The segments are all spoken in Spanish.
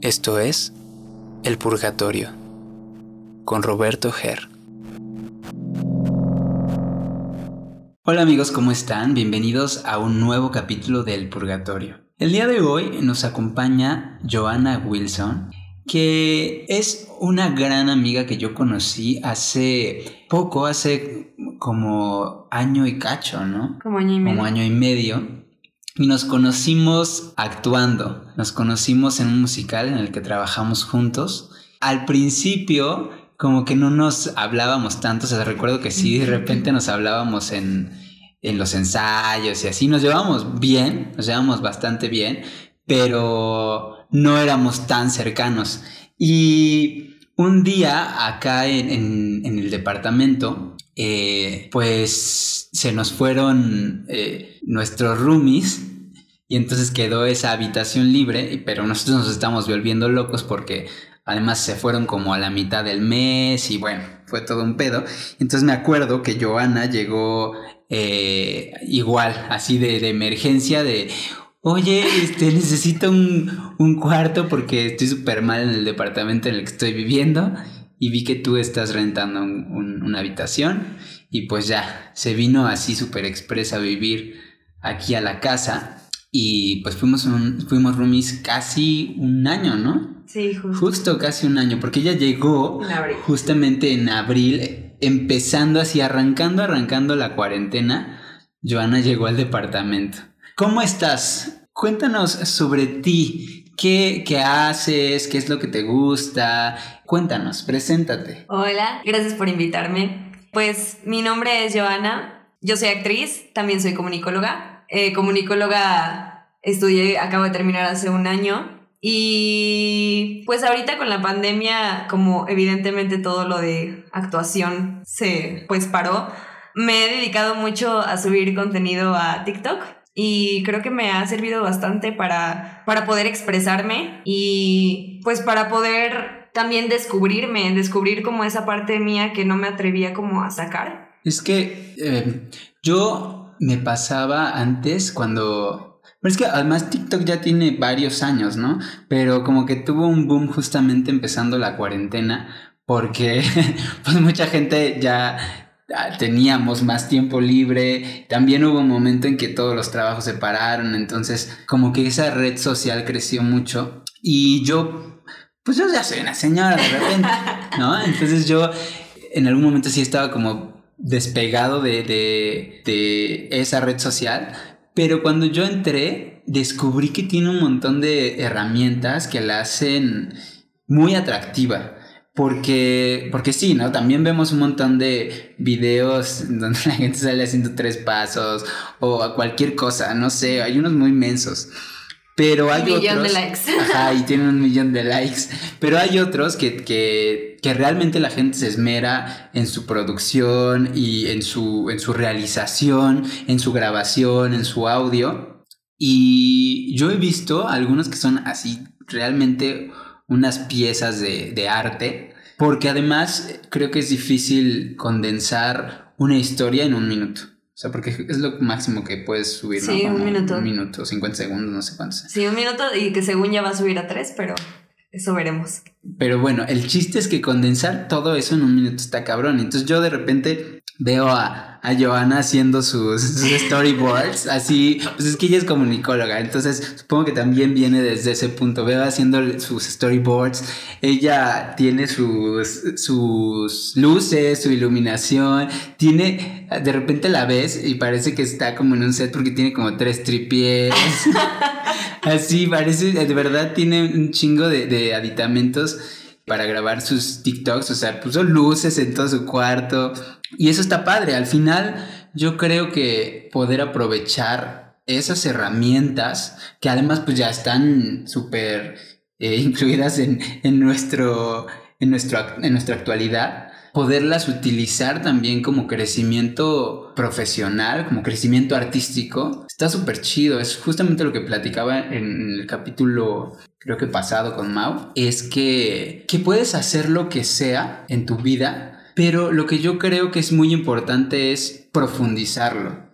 Esto es El Purgatorio con Roberto Ger. Hola amigos, ¿cómo están? Bienvenidos a un nuevo capítulo del Purgatorio. El día de hoy nos acompaña Joanna Wilson, que es una gran amiga que yo conocí hace poco, hace como año y cacho, ¿no? Como año y medio. Como año y medio. Y nos conocimos actuando. Nos conocimos en un musical en el que trabajamos juntos. Al principio, como que no nos hablábamos tanto. O sea, recuerdo que sí, de repente nos hablábamos en, en los ensayos y así. Nos llevábamos bien, nos llevábamos bastante bien, pero no éramos tan cercanos. Y un día acá en, el departamento, eh, pues se nos fueron eh, nuestros roomies y entonces quedó esa habitación libre, pero nosotros nos estamos volviendo locos porque además se fueron como a la mitad del mes y bueno, fue todo un pedo. Entonces me acuerdo que Joana llegó eh, igual, así de, de emergencia, de, oye, este, necesito un, cuarto porque estoy súper mal en el departamento en el que estoy viviendo y vi que tú estás rentando una habitación y pues ya, se vino así súper expresa a vivir aquí a la casa y pues fuimos, fuimos roomies casi un año, ¿no? Sí, justo. Justo casi un año, porque ella llegó justamente en abril, empezando así, arrancando, arrancando la cuarentena, Joana llegó al departamento. ¿Cómo estás? Cuéntanos sobre ti. ¿Qué, ¿Qué, haces? ¿Qué es lo que te gusta? Cuéntanos, preséntate. Hola, gracias por invitarme. Pues mi nombre es Joana, yo soy actriz, también soy comunicóloga. Eh, comunicóloga estudié, acabo de terminar hace un año y pues ahorita con la pandemia, como evidentemente todo lo de actuación se pues paró, me he dedicado mucho a subir contenido a TikTok y creo que me ha servido bastante para, para poder expresarme y pues para poder también descubrirme, descubrir como esa parte mía que no me atrevía como a sacar. Es que eh, yo me pasaba antes cuando... Pero es que además TikTok ya tiene varios años, ¿no? Pero como que tuvo un boom justamente empezando la cuarentena porque pues mucha gente ya teníamos más tiempo libre, también hubo un momento en que todos los trabajos se pararon, entonces como que esa red social creció mucho y yo, pues yo ya soy una señora de repente, ¿no? Entonces yo en algún momento sí estaba como despegado de, de, de esa red social, pero cuando yo entré descubrí que tiene un montón de herramientas que la hacen muy atractiva. Porque, porque sí, ¿no? También vemos un montón de videos donde la gente sale haciendo tres pasos o cualquier cosa, no sé, hay unos muy inmensos. Pero hay un millón de likes. Ajá, y tienen un millón de likes. Pero hay otros que, que, realmente la gente se esmera en su producción y en su, en su realización, en su grabación, en su audio. Y yo he visto algunos que son así realmente unas piezas de, de arte, porque además creo que es difícil condensar una historia en un minuto. O sea, porque es lo máximo que puedes subir, sí, un minuto. Un minuto, 50 segundos, no sé cuántos. Sí, un minuto y que según ya va a subir a tres, pero eso veremos. Pero bueno, el chiste es que condensar todo eso en un minuto está cabrón. Entonces yo de repente veo a, a Joana haciendo sus, storyboards, así, pues es que ella es comunicóloga, entonces supongo que también viene desde ese punto, veo haciendo sus storyboards, ella tiene sus, sus luces, su iluminación, tiene, de repente la ves y parece que está como en un set porque tiene como tres tripies, así parece, de verdad tiene un chingo de, de aditamentos para grabar sus TikToks, o sea, puso luces en todo su cuarto y eso está padre. Al final, yo creo que poder aprovechar esas herramientas que además pues ya están súper eh, incluidas en, en, nuestro, en, nuestro, en nuestra actualidad, poderlas utilizar también como crecimiento profesional, como crecimiento artístico, está súper chido. Es justamente lo que platicaba en el capítulo, creo que pasado con Mau, es que, que puedes hacer lo que sea en tu vida, pero lo que yo creo que es muy importante es profundizarlo.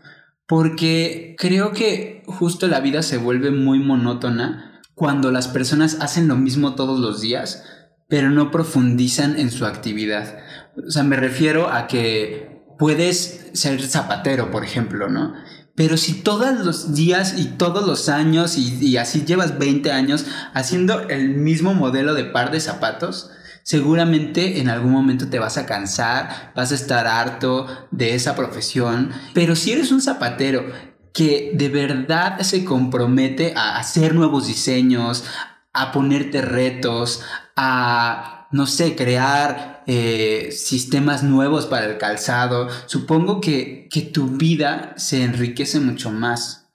porque creo que justo la vida se vuelve muy monótona cuando las personas hacen lo mismo todos los días, pero no profundizan en su actividad. O sea, me refiero a que puedes ser zapatero, por ejemplo, ¿no? Pero si todos los días y todos los años y, así llevas 20 años haciendo el mismo modelo de par de zapatos, seguramente en algún momento te vas a cansar, vas a estar harto de esa profesión. Pero si eres un zapatero que de verdad se compromete a hacer nuevos diseños, a ponerte retos, a, no sé, crear eh, sistemas nuevos para el calzado, supongo que, que tu vida se enriquece mucho más.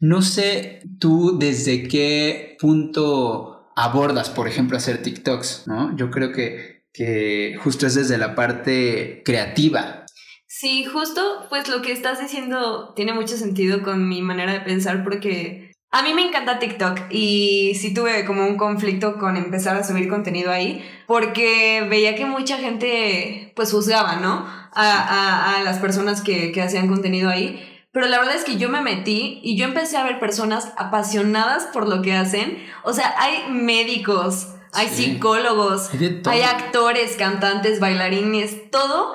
No sé tú desde qué punto abordas, por ejemplo, hacer TikToks, ¿no? Yo creo que, que justo es desde la parte creativa. Sí, justo, pues lo que estás diciendo tiene mucho sentido con mi manera de pensar porque a mí me encanta TikTok y sí tuve como un conflicto con empezar a subir contenido ahí porque veía que mucha gente pues juzgaba, ¿no? A, a, las personas que, que hacían contenido ahí. Pero la verdad es que yo me metí y yo empecé a ver personas apasionadas por lo que hacen. O sea, hay médicos, hay psicólogos, hay actores, cantantes, bailarines, todo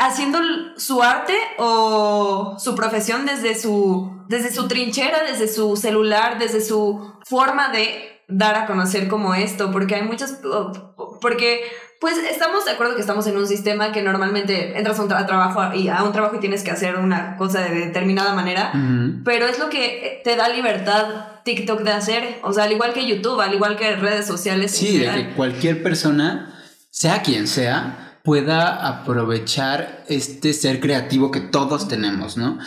haciendo su arte o su profesión desde su, desde su trinchera, desde su celular, desde su forma de dar a conocer como esto, porque hay muchas, porque pues estamos de acuerdo que estamos en un sistema que normalmente entras a un trabajo y a un trabajo y tienes que hacer una cosa de determinada manera, pero es lo que te da libertad TikTok de hacer, o sea, al igual que YouTube, al igual que redes sociales. Sí, de que cualquier persona, sea quien sea, pueda aprovechar este ser creativo que todos tenemos, ¿no?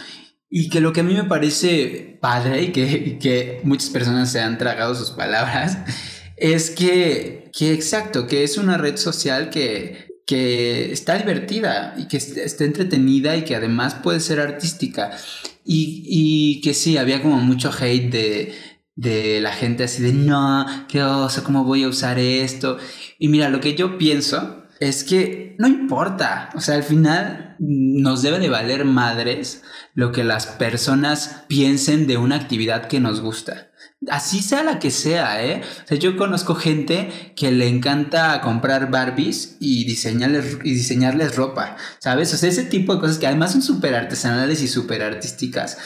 Y que lo que a mí me parece padre y que, que muchas personas se han tragado sus palabras es que, que exacto, que es una red social que, que está divertida y que está entretenida y que además puede ser artística. Y, y que sí, había como mucho hate de, de la gente así de no, qué oso, ¿cómo voy a usar esto? Y mira, lo que yo pienso es que no importa, o sea, al final nos debe de valer madres lo que las personas piensen de una actividad que nos gusta. Así sea la que sea, ¿eh? O sea, yo conozco gente que le encanta comprar Barbies y diseñarles, y diseñarles ropa, ¿sabes? O sea, ese tipo de cosas que además son súper artesanales y súper artísticas.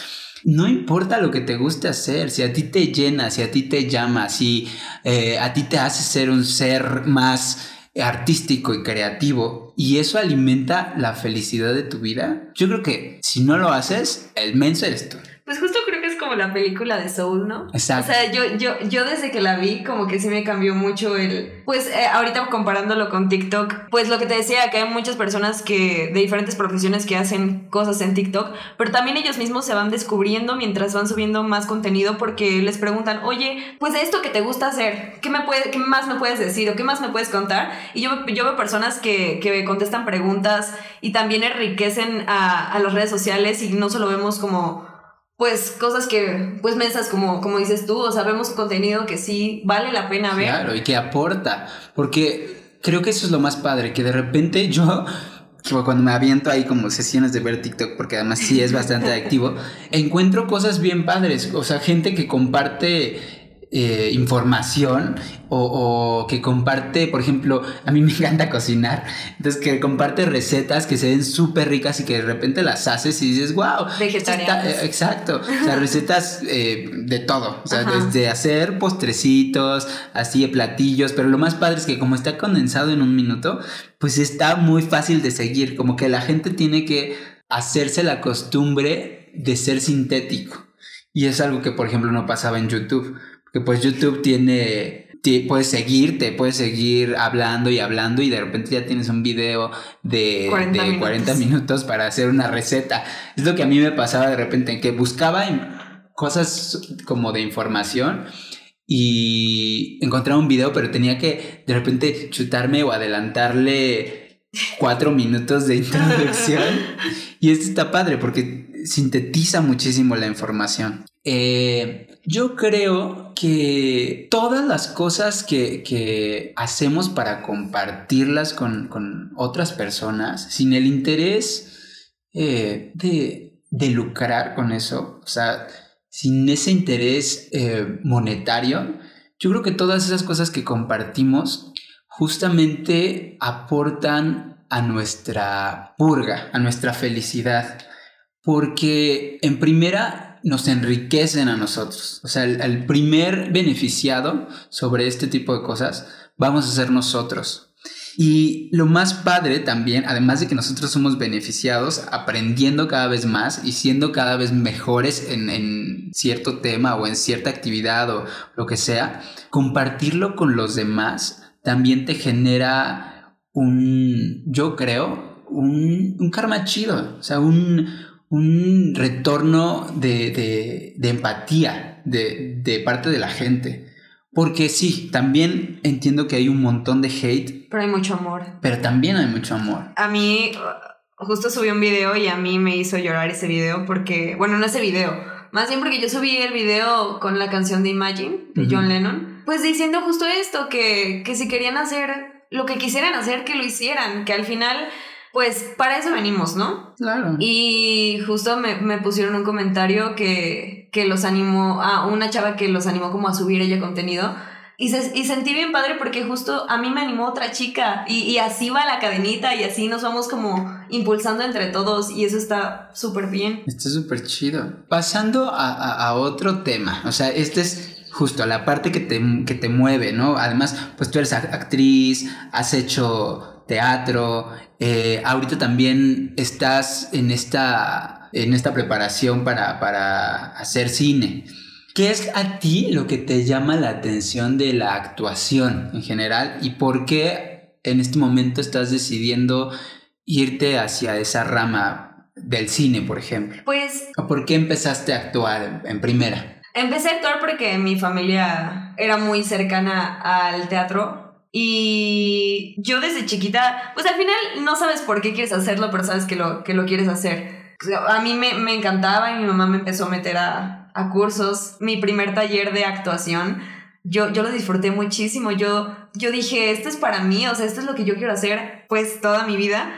No importa lo que te guste hacer, si a ti te llena, si a ti te llama, si eh, a ti te hace ser un ser más artístico y creativo y eso alimenta la felicidad de tu vida, yo creo que si no lo haces, el menso eres tú. Pues justo creo como la película de Soul, ¿no? Exacto. O sea, yo, yo, yo desde que la vi, como que sí me cambió mucho el. Pues eh, ahorita comparándolo con TikTok, pues lo que te decía, que hay muchas personas que de diferentes profesiones que hacen cosas en TikTok, pero también ellos mismos se van descubriendo mientras van subiendo más contenido porque les preguntan, oye, pues de esto que te gusta hacer, ¿qué, me puede, qué más me puedes decir o qué más me puedes contar? Y yo, yo veo personas que, que contestan preguntas y también enriquecen a, a las redes sociales y no solo vemos como pues cosas que, pues mensas como, como dices tú, o sea, vemos contenido que sí vale la pena ver. Claro, y que aporta, porque creo que eso es lo más padre, que de repente yo, cuando me aviento ahí como sesiones de ver TikTok, porque además sí es bastante activo, encuentro cosas bien padres, o sea, gente que comparte eh, información o, que comparte, por ejemplo, a mí me encanta cocinar, entonces que comparte recetas que se ven súper ricas y que de repente las haces y dices, wow, vegetarianas. Eh, exacto, o sea, recetas eh, de todo, o sea, desde hacer postrecitos, así de platillos, pero lo más padre es que como está condensado en un minuto, pues está muy fácil de seguir, como que la gente tiene que hacerse la costumbre de ser sintético. Y es algo que, por ejemplo, no pasaba en YouTube que pues YouTube tiene, puedes seguirte, puedes seguir hablando y hablando y de repente ya tienes un video de 40, de 40 minutos. para hacer una receta. Es lo que a mí me pasaba de repente, que buscaba cosas como de información y encontraba un video, pero tenía que de repente chutarme o adelantarle cuatro minutos de introducción. y esto está padre porque sintetiza muchísimo la información. Eh, yo creo que todas las cosas que, hacemos para compartirlas con, otras personas, sin el interés eh, de, de lucrar con eso, o sea, sin ese interés eh, monetario, yo creo que todas esas cosas que compartimos justamente aportan a nuestra purga, a nuestra felicidad, porque en primera nos enriquecen a nosotros. O sea, el, primer beneficiado sobre este tipo de cosas vamos a ser nosotros. Y lo más padre también, además de que nosotros somos beneficiados aprendiendo cada vez más y siendo cada vez mejores en, cierto tema o en cierta actividad o lo que sea, compartirlo con los demás también te genera un, yo creo, un, un karma chido, o sea, un, un retorno de, de, de empatía de, de parte de la gente. Porque sí, también entiendo que hay un montón de hate. Pero hay mucho amor. Pero también hay mucho amor. A mí, justo subí un video y a mí me hizo llorar ese video porque, bueno, no ese video, más bien porque yo subí el video con la canción de Imagine de John Lennon, pues diciendo justo esto, que, que si querían hacer lo que quisieran hacer, que lo hicieran, que al final pues para eso venimos, ¿no? Claro. Y justo me, me, pusieron un comentario que, que los animó, a una chava que los animó como a subir ella contenido. Y, se, y sentí bien padre porque justo a mí me animó otra chica y, y así va la cadenita y así nos vamos como impulsando entre todos y eso está súper bien. Está súper chido. Pasando a, a, a otro tema, o sea, este es justo la parte que te, que te mueve, ¿no? Además, pues tú eres actriz, has hecho teatro, eh, ahorita también estás en esta, en esta preparación para, para hacer cine. ¿Qué es a ti lo que te llama la atención de la actuación en general y por qué en este momento estás decidiendo irte hacia esa rama del cine, por ejemplo? Pues... ¿O por qué empezaste a actuar en primera? Empecé a actuar porque mi familia era muy cercana al teatro y yo desde chiquita, pues al final no sabes por qué quieres hacerlo, pero sabes que lo, que lo quieres hacer. A mí me, me encantaba y mi mamá me empezó a meter a, a cursos. Mi primer taller de actuación, yo, yo lo disfruté muchísimo. Yo, yo dije, esto es para mí, o sea, esto es lo que yo quiero hacer pues toda mi vida.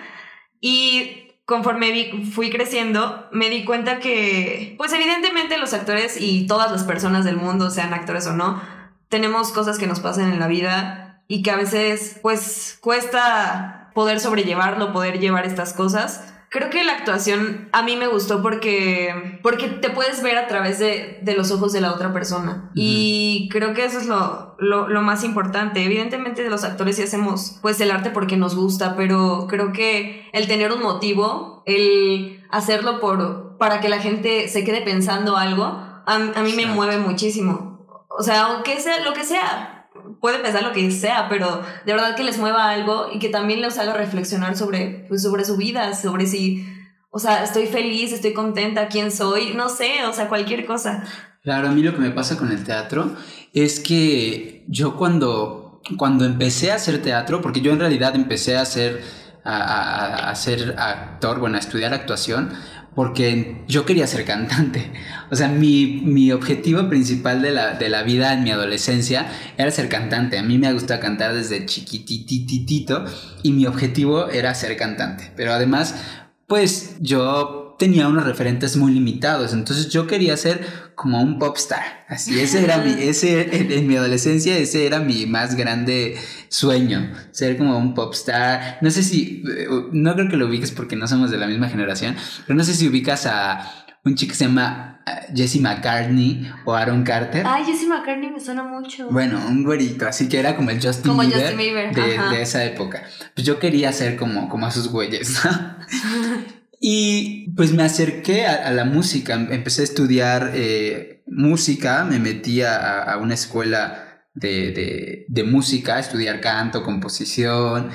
Y conforme vi, fui creciendo, me di cuenta que, pues evidentemente los actores y todas las personas del mundo, sean actores o no, tenemos cosas que nos pasan en la vida y que a veces pues cuesta poder sobrellevarlo, poder llevar estas cosas. Creo que la actuación a mí me gustó porque, porque te puedes ver a través de, de los ojos de la otra persona. Y creo que eso es lo, lo, lo, más importante. Evidentemente los actores sí hacemos pues el arte porque nos gusta, pero creo que el tener un motivo, el hacerlo por, para que la gente se quede pensando algo, a, a mí me mueve muchísimo. O sea, aunque sea lo que sea, puede pensar lo que sea, pero de verdad que les mueva algo y que también les haga reflexionar sobre, pues, sobre su vida, sobre si, o sea, estoy feliz, estoy contenta, quién soy, no sé, o sea, cualquier cosa. Claro, a mí lo que me pasa con el teatro es que yo cuando, cuando empecé a hacer teatro, porque yo en realidad empecé a hacer, a, a, a ser actor, bueno, a estudiar actuación, porque yo quería ser cantante. O sea, mi, mi objetivo principal de la, de la, vida en mi adolescencia era ser cantante. A mí me gusta cantar desde chiquitititito y mi objetivo era ser cantante. Pero además, pues yo tenía unos referentes muy limitados, entonces yo quería ser como un popstar, así, ese era mi, ese, en, mi adolescencia, ese era mi más grande sueño, ser como un popstar, no sé si, eh, no creo que lo ubiques porque no somos de la misma generación, pero no sé si ubicas a un chico que se llama eh, Jesse McCartney o Aaron Carter. Ay, Jesse McCartney me suena mucho. Bueno, un güerito, así que era como el Justin, como Bieber, Justin Bieber. De, de, esa época. Pues yo quería ser como, como a sus güeyes, Y pues me acerqué a, a, la música, empecé a estudiar eh, música, me metí a, a una escuela de, de, de, música, a estudiar canto, composición.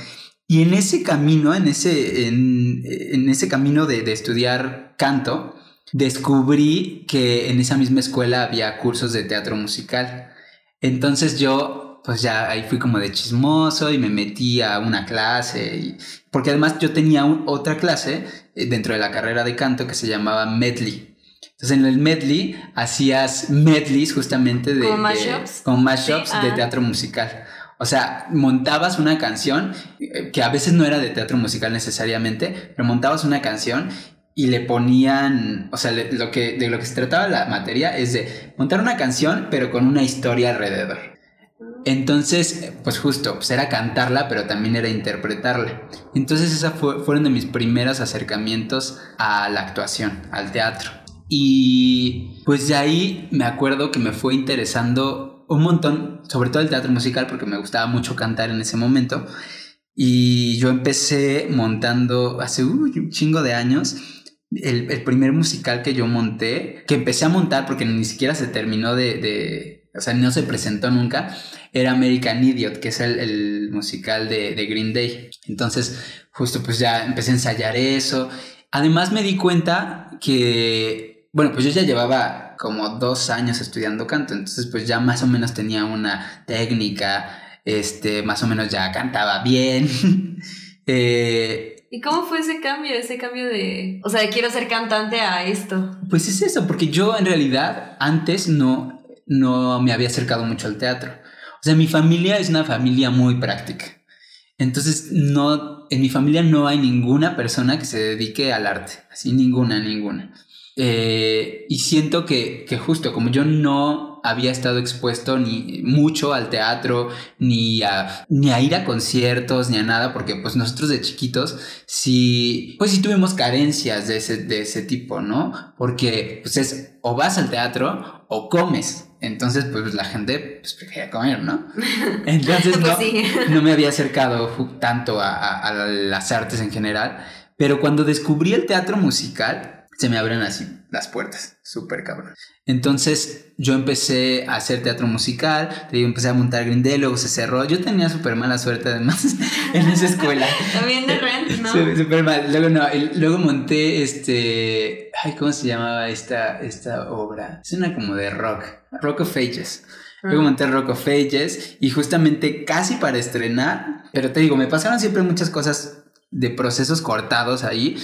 Y en ese camino, en ese, en, en ese camino de, de estudiar canto, descubrí que en esa misma escuela había cursos de teatro musical. Entonces yo pues ya ahí fui como de chismoso y me metí a una clase, y, porque además yo tenía un, otra clase eh, dentro de la carrera de canto que se llamaba medley. Entonces en el medley hacías medleys justamente de... Con mashups. Con mashups sí, de ah. teatro musical. O sea, montabas una canción eh, que a veces no era de teatro musical necesariamente, pero montabas una canción y le ponían, o sea, lo que, de lo que se trataba la materia es de montar una canción, pero con una historia alrededor. Entonces, pues justo, pues era cantarla, pero también era interpretarla. Entonces, esos fue, fueron de mis primeros acercamientos a la actuación, al teatro. Y pues de ahí me acuerdo que me fue interesando un montón, sobre todo el teatro musical, porque me gustaba mucho cantar en ese momento. Y yo empecé montando hace un chingo de años el, primer musical que yo monté, que empecé a montar porque ni siquiera se terminó de, o sea, no se presentó nunca, era American Idiot, que es el, musical de, de, Green Day. Entonces, justo pues ya empecé a ensayar eso. Además me di cuenta que, bueno, pues yo ya llevaba como dos años estudiando canto, entonces pues ya más o menos tenía una técnica, este, más o menos ya cantaba bien. eh, ¿Y cómo fue ese cambio, ese cambio de, o sea, de quiero ser cantante a esto? Pues es eso, porque yo en realidad antes no, no me había acercado mucho al teatro. O sea, mi familia es una familia muy práctica. Entonces, no, en mi familia no hay ninguna persona que se dedique al arte, así ninguna, ninguna. Eh, y siento que, que justo como yo no había estado expuesto ni mucho al teatro, ni a, ni a ir a conciertos, ni a nada, porque pues nosotros de chiquitos sí, pues sí tuvimos carencias de ese, de ese tipo, ¿no? Porque pues es o vas al teatro o comes. Entonces, pues la gente pues, prefería comer, ¿no? Entonces pues no, no, me había acercado tanto a, a las artes en general. Pero cuando descubrí el teatro musical, se me abren así las puertas, súper cabrón. Entonces yo empecé a hacer teatro musical, te digo, empecé a montar Green Day, luego se cerró. Yo tenía súper mala suerte además en esa escuela. También de Rent, ¿no? Súper mal. Luego no, luego monté este, ay, ¿cómo se llamaba esta, esta obra? Es una como de rock, Rock of Ages. Luego ah. monté Rock of Ages y justamente casi para estrenar, pero te digo, me pasaron siempre muchas cosas de procesos cortados ahí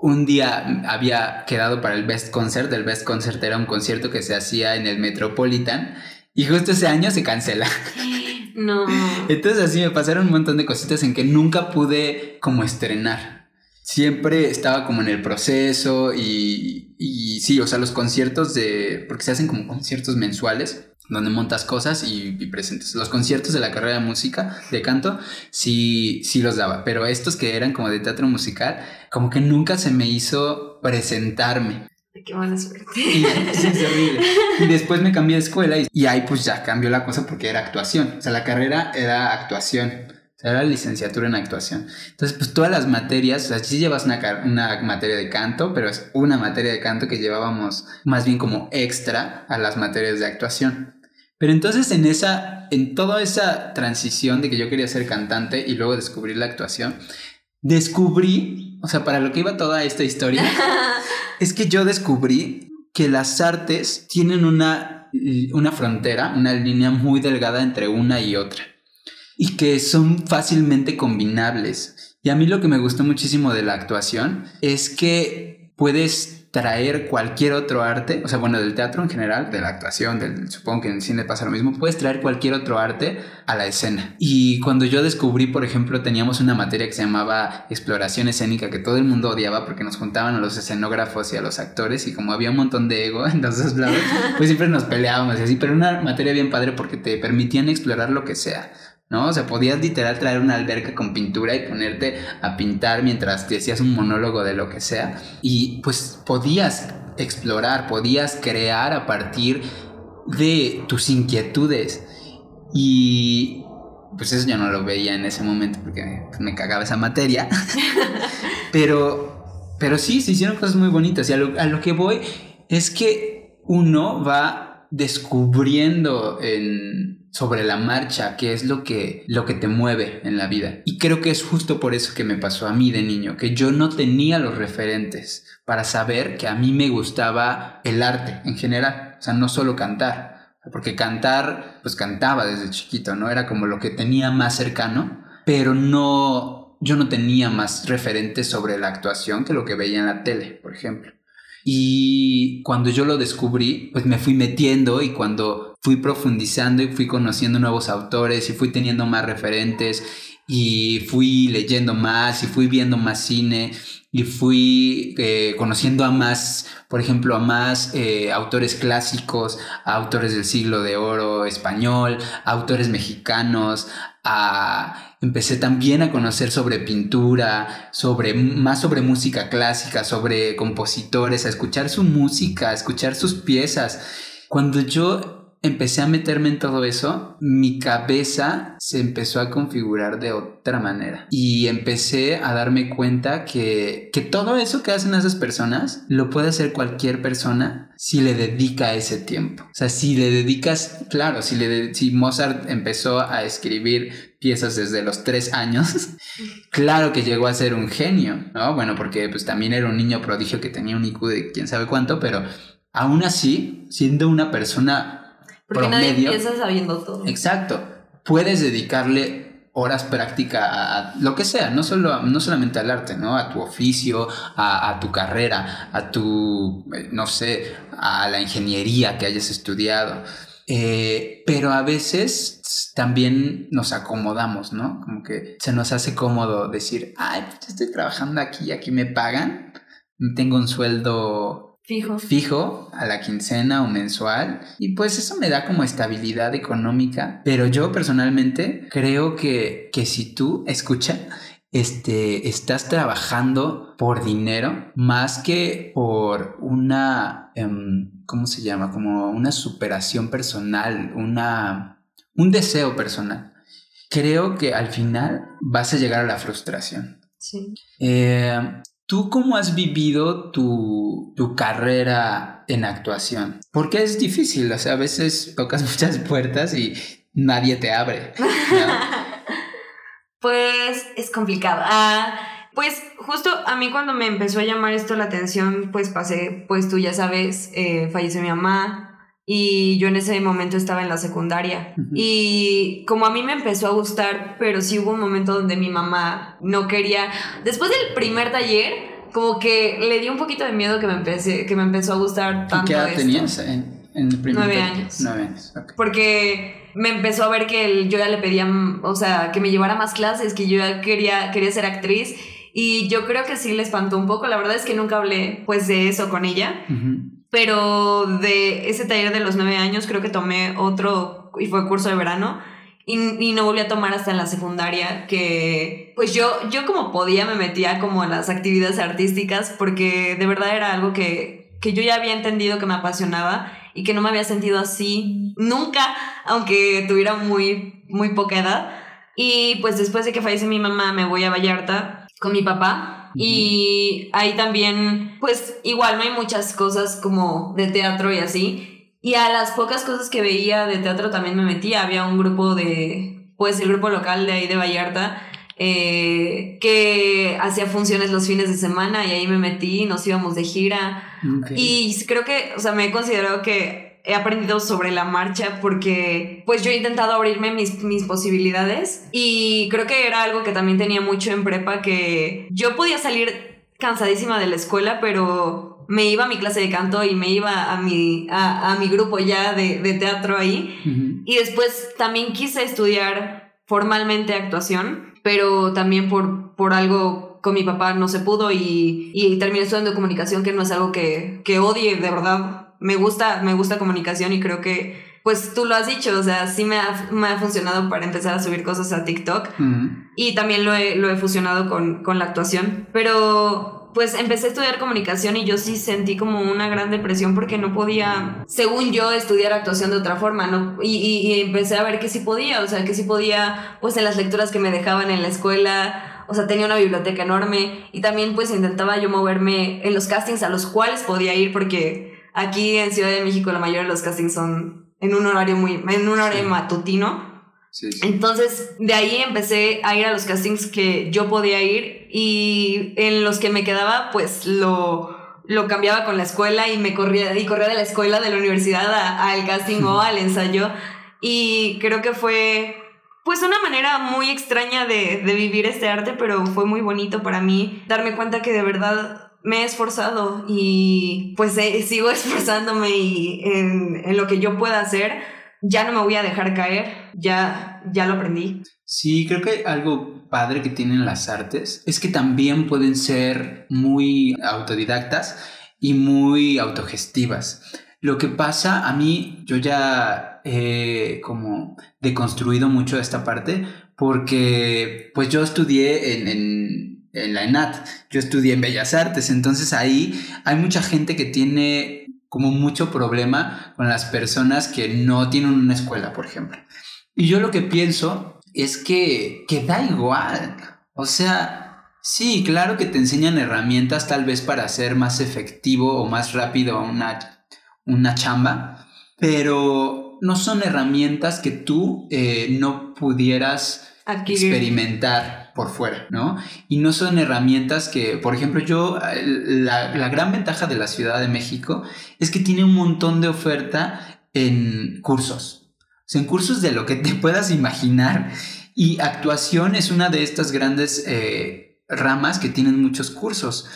un día había quedado para el Best Concert. El Best Concert era un concierto que se hacía en el Metropolitan. Y justo ese año se cancela. No. Entonces así me pasaron un montón de cositas en que nunca pude como estrenar. Siempre estaba como en el proceso y, y sí, o sea, los conciertos de... porque se hacen como conciertos mensuales donde montas cosas y, presentes. Los conciertos de la carrera de música, de canto, sí, sí los daba, pero estos que eran como de teatro musical, como que nunca se me hizo presentarme. Qué mala suerte. Y, es horrible. y después me cambié de escuela y, y, ahí pues ya cambió la cosa porque era actuación. O sea, la carrera era actuación. Sea, era licenciatura en actuación. Entonces, pues todas las materias, o sea, sí llevas una, una materia de canto, pero es una materia de canto que llevábamos más bien como extra a las materias de actuación. Pero entonces en esa, en toda esa transición de que yo quería ser cantante y luego descubrir la actuación, descubrí, o sea, para lo que iba toda esta historia, es que yo descubrí que las artes tienen una, una frontera, una línea muy delgada entre una y otra. Y que son fácilmente combinables. Y a mí lo que me gustó muchísimo de la actuación es que puedes traer cualquier otro arte, o sea, bueno, del teatro en general, de la actuación, del, supongo que en el cine pasa lo mismo, puedes traer cualquier otro arte a la escena. Y cuando yo descubrí, por ejemplo, teníamos una materia que se llamaba exploración escénica, que todo el mundo odiaba porque nos juntaban a los escenógrafos y a los actores, y como había un montón de ego en los dos lados, pues siempre nos peleábamos y así, pero una materia bien padre porque te permitían explorar lo que sea. ¿No? O sea, podías literal traer una alberca con pintura y ponerte a pintar mientras te hacías un monólogo de lo que sea. Y pues podías explorar, podías crear a partir de tus inquietudes. Y pues eso yo no lo veía en ese momento porque me cagaba esa materia. pero, pero sí, se hicieron cosas muy bonitas. Y a lo, a lo que voy es que uno va descubriendo en sobre la marcha, qué es lo que, lo que te mueve en la vida. Y creo que es justo por eso que me pasó a mí de niño, que yo no tenía los referentes para saber que a mí me gustaba el arte en general, o sea, no solo cantar, porque cantar, pues cantaba desde chiquito, ¿no? Era como lo que tenía más cercano, pero no, yo no tenía más referentes sobre la actuación que lo que veía en la tele, por ejemplo. Y cuando yo lo descubrí, pues me fui metiendo y cuando fui profundizando y fui conociendo nuevos autores y fui teniendo más referentes y fui leyendo más y fui viendo más cine y fui eh, conociendo a más, por ejemplo, a más eh, autores clásicos, a autores del siglo de oro español, a autores mexicanos, a, empecé también a conocer sobre pintura, sobre, más sobre música clásica, sobre compositores, a escuchar su música, a escuchar sus piezas. Cuando yo empecé a meterme en todo eso, mi cabeza se empezó a configurar de otra manera. Y empecé a darme cuenta que, que todo eso que hacen esas personas lo puede hacer cualquier persona si le dedica ese tiempo. O sea, si le dedicas, claro, si, le si Mozart empezó a escribir piezas desde los tres años, claro que llegó a ser un genio, ¿no? Bueno, porque pues también era un niño prodigio que tenía un IQ de quién sabe cuánto, pero aún así, siendo una persona porque nadie empieza sabiendo todo. Exacto. Puedes dedicarle horas práctica a, lo que sea, no, solo, no solamente al arte, ¿no? A tu oficio, a, tu carrera, a tu, eh, no sé, a la ingeniería que hayas estudiado. Eh, pero a veces también nos acomodamos, ¿no? Como que se nos hace cómodo decir, ay, pues estoy trabajando aquí, aquí me pagan, tengo un sueldo Fijo. Fijo a la quincena o mensual. Y pues eso me da como estabilidad económica. Pero yo personalmente creo que, que si tú, escucha, este, estás trabajando por dinero más que por una, em, ¿cómo se llama? Como una superación personal, una, un deseo personal. Creo que al final vas a llegar a la frustración. Sí. Eh, ¿Tú cómo has vivido tu, carrera en actuación? Porque es difícil, o sea, a veces tocas muchas puertas y nadie te abre. pues es complicado. Ah, pues justo a mí cuando me empezó a llamar esto la atención, pues pasé, pues tú ya sabes, eh, falleció mi mamá, y yo en ese momento estaba en la secundaria. Y como a mí me empezó a gustar, pero sí hubo un momento donde mi mamá no quería, después del primer taller, como que le dio un poquito de miedo que me, empecé, que me empezó a gustar tanto. ¿Qué edad tenías en, el primer Nueve años. Nueve años, Porque me empezó a ver que yo ya le pedía, o sea, que me llevara más clases, que yo ya quería, quería ser actriz. Y yo creo que sí le espantó un poco. La verdad es que nunca hablé pues de eso con ella. Pero de ese taller de los nueve años creo que tomé otro y fue curso de verano. Y, no volví a tomar hasta en la secundaria que pues yo, yo como podía me metía como en las actividades artísticas porque de verdad era algo que, que yo ya había entendido que me apasionaba y que no me había sentido así nunca, aunque tuviera muy, muy poca edad. Y pues después de que fallece mi mamá me voy a Vallarta con mi papá y ahí también, pues igual no hay muchas cosas como de teatro y así. Y a las pocas cosas que veía de teatro también me metía. Había un grupo de, pues el grupo local de ahí de Vallarta, eh, que hacía funciones los fines de semana y ahí me metí, nos íbamos de gira. Y creo que, o sea, me he considerado que he aprendido sobre la marcha porque pues yo he intentado abrirme mis, mis posibilidades y creo que era algo que también tenía mucho en prepa que yo podía salir cansadísima de la escuela pero me iba a mi clase de canto y me iba a mi, a, mi grupo ya de, teatro ahí. Y después también quise estudiar formalmente actuación pero también por, por algo con mi papá no se pudo y, y terminé estudiando comunicación que no es algo que, que odie de verdad me gusta, me gusta comunicación y creo que, pues tú lo has dicho, o sea, sí me ha, me ha funcionado para empezar a subir cosas a TikTok y también lo he, lo he fusionado con, con la actuación, pero pues empecé a estudiar comunicación y yo sí sentí como una gran depresión porque no podía, según yo, estudiar actuación de otra forma, ¿no? Y, y, y, empecé a ver que sí podía, o sea, que sí podía, pues en las lecturas que me dejaban en la escuela, o sea, tenía una biblioteca enorme y también pues intentaba yo moverme en los castings a los cuales podía ir porque Aquí en Ciudad de México la mayoría de los castings son en un horario muy, en un horario matutino. Entonces, de ahí empecé a ir a los castings que yo podía ir y en los que me quedaba, pues lo, lo cambiaba con la escuela y me corría, y corría de la escuela, de la universidad al casting o al ensayo. Y creo que fue, pues, una manera muy extraña de, de vivir este arte, pero fue muy bonito para mí darme cuenta que de verdad me he esforzado y pues eh, sigo esforzándome y en, lo que yo pueda hacer, ya no me voy a dejar caer, ya ya, lo aprendí. Sí, creo que algo padre que tienen las artes es que también pueden ser muy autodidactas y muy autogestivas. Lo que pasa, a mí, yo ya he como deconstruido mucho esta parte porque pues yo estudié en, en la ENAT, yo estudié en Bellas Artes, entonces ahí hay mucha gente que tiene como mucho problema con las personas que no tienen una escuela, por ejemplo. Y yo lo que pienso es que, que da igual. O sea, sí, claro que te enseñan herramientas tal vez para ser más efectivo o más rápido una, una chamba, pero no son herramientas que tú eh, no pudieras experimentar por fuera, ¿no? Y no son herramientas que, por ejemplo, yo, la, gran ventaja de la Ciudad de México es que tiene un montón de oferta en cursos en cursos de lo que te puedas imaginar. Y actuación es una de estas grandes eh, ramas que tienen muchos cursos.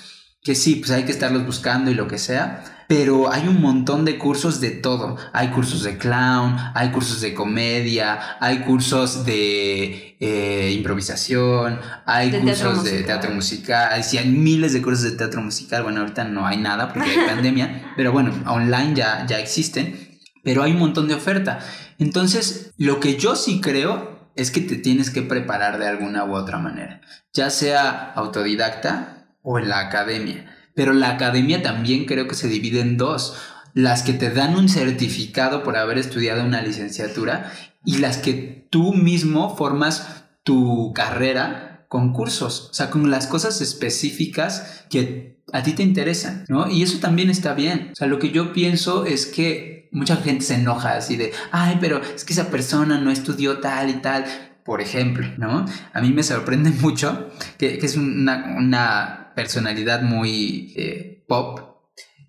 Que sí, pues hay que estarlos buscando y lo que sea. Pero hay un montón de cursos de todo. Hay cursos de clown, hay cursos de comedia, hay cursos de eh, improvisación, hay cursos de teatro musical. Sí, hay miles de cursos de teatro musical. Bueno, ahorita no hay nada porque hay pandemia. Pero bueno, online ya, ya existen. Pero hay un montón de oferta. Entonces, lo que yo sí creo es que te tienes que preparar de alguna u otra manera, ya sea autodidacta o en la academia. Pero la academia también creo que se divide en dos. Las que te dan un certificado por haber estudiado una licenciatura y las que tú mismo formas tu carrera con cursos, o sea, con las cosas específicas que a ti te interesan, ¿no? Y eso también está bien. O sea, lo que yo pienso es que mucha gente se enoja así de, ay, pero es que esa persona no estudió tal y tal, por ejemplo, ¿no? A mí me sorprende mucho que, es una, personalidad muy eh, pop,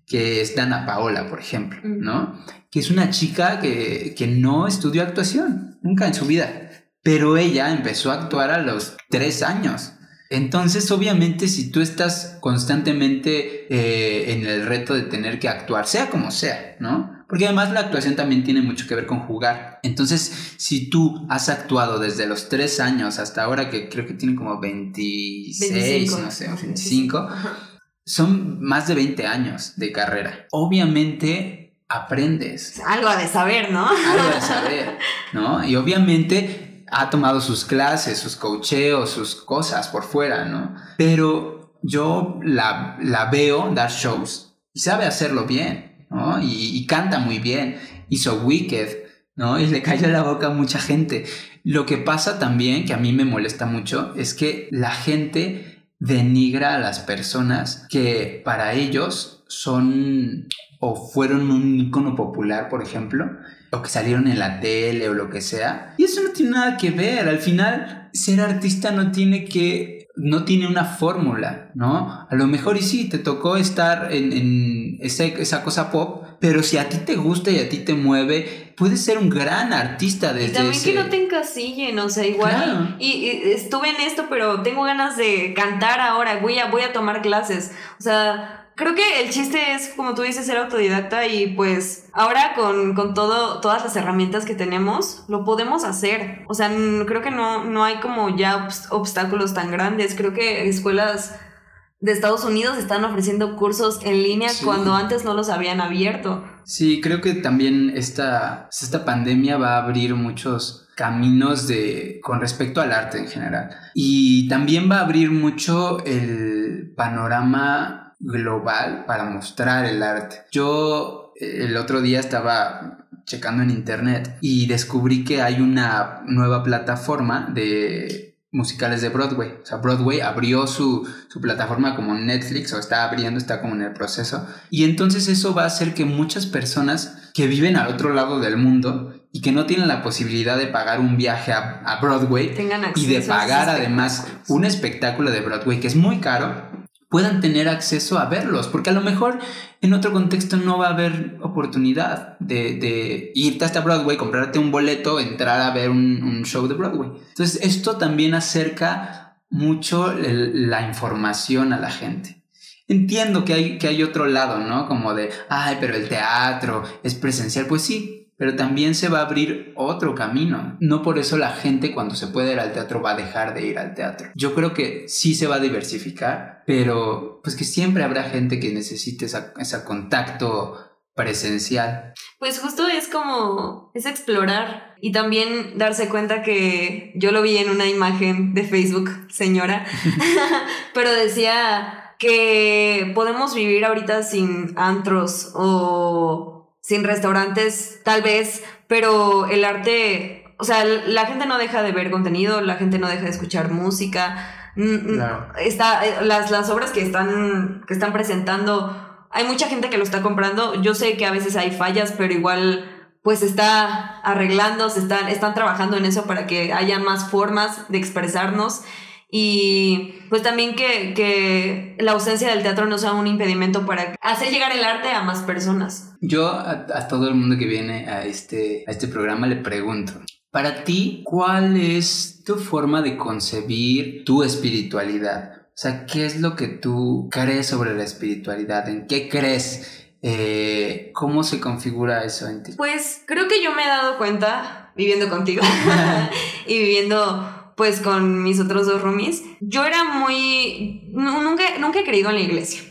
que es Dana Paola, por ejemplo, ¿no? Que es una chica que, que no estudió actuación, nunca en su vida, pero ella empezó a actuar a los tres años. Entonces, obviamente, si tú estás constantemente eh, en el reto de tener que actuar, sea como sea, ¿no? Porque además la actuación también tiene mucho que ver con jugar. Entonces, si tú has actuado desde los 3 años hasta ahora, que creo que tiene como 26, no sé, 25, son más de 20 años de carrera. Obviamente aprendes. Algo de saber, ¿no? Algo de saber, ¿no? Y obviamente ha tomado sus clases, sus cocheos, sus cosas por fuera, ¿no? Pero yo la, veo dar shows y sabe hacerlo bien. Y, canta muy bien, hizo Wicked, ¿no? Y le cayó la boca a mucha gente. Lo que pasa también, que a mí me molesta mucho, es que la gente denigra a las personas que para ellos son o fueron un icono popular, por ejemplo, o que salieron en la tele o lo que sea. Y eso no tiene nada que ver. Al final, ser artista no tiene que no tiene una fórmula, ¿no? A lo mejor y sí, te tocó estar en, esa, cosa pop, pero si a ti te gusta y a ti te mueve, puedes ser un gran artista desde Y también que no te encasillen, o sea, igual. Y, estuve en esto, pero tengo ganas de cantar ahora, voy a, voy a tomar clases. O sea, creo que el chiste es, como tú dices, ser autodidacta y pues ahora con, todo, todas las herramientas que tenemos, lo podemos hacer. O sea, creo que no, no hay como ya obstáculos tan grandes. Creo que escuelas de Estados Unidos están ofreciendo cursos en línea cuando antes no los habían abierto. Sí, creo que también esta, esta pandemia va a abrir muchos caminos de con respecto al arte en general y también va a abrir mucho el panorama global para mostrar el arte. Yo eh, el otro día estaba checando en internet y descubrí que hay una nueva plataforma de musicales de Broadway. O sea, Broadway abrió su, su, plataforma como Netflix o está abriendo, está como en el proceso. Y entonces eso va a hacer que muchas personas que viven al otro lado del mundo y que no tienen la posibilidad de pagar un viaje a, a Broadway y de pagar además un espectáculo de Broadway que es muy caro, puedan tener acceso a verlos, porque a lo mejor en otro contexto no va a haber oportunidad de, irte hasta Broadway, comprarte un boleto, entrar a ver un, show de Broadway. Entonces esto también acerca mucho la información a la gente. Entiendo que hay, que hay otro lado, ¿no? Como de, ay, pero el teatro es presencial. Pues sí, pero también se va a abrir otro camino. No por eso la gente cuando se puede ir al teatro va a dejar de ir al teatro. Yo creo que sí se va a diversificar, pero pues que siempre habrá gente que necesite ese contacto presencial. Pues justo es como, es explorar y también darse cuenta que yo lo vi en una imagen de Facebook, señora, pero decía que podemos vivir ahorita sin antros o sin restaurantes, tal vez, pero el arte, o sea, la gente no deja de ver contenido, la gente no deja de escuchar música. Está, eh, las, las obras que están, que están presentando hay mucha gente que lo está comprando. Yo sé que a veces hay fallas, pero igual pues está arreglando, se están, están trabajando en eso para que haya más formas de expresarnos y pues también que, que, la ausencia del teatro no sea un impedimento para hacer llegar el arte a más personas. Yo a, a, todo el mundo que viene a este, a este programa le pregunto, para ti, ¿cuál es tu forma de concebir tu espiritualidad? O sea, ¿qué es lo que tú crees sobre la espiritualidad? ¿En qué crees? Eh, ¿Cómo se configura eso en ti? Pues creo que yo me he dado cuenta, viviendo contigo y viviendo pues con mis otros dos roomies, yo era muy... Nunca, nunca he creído en la iglesia.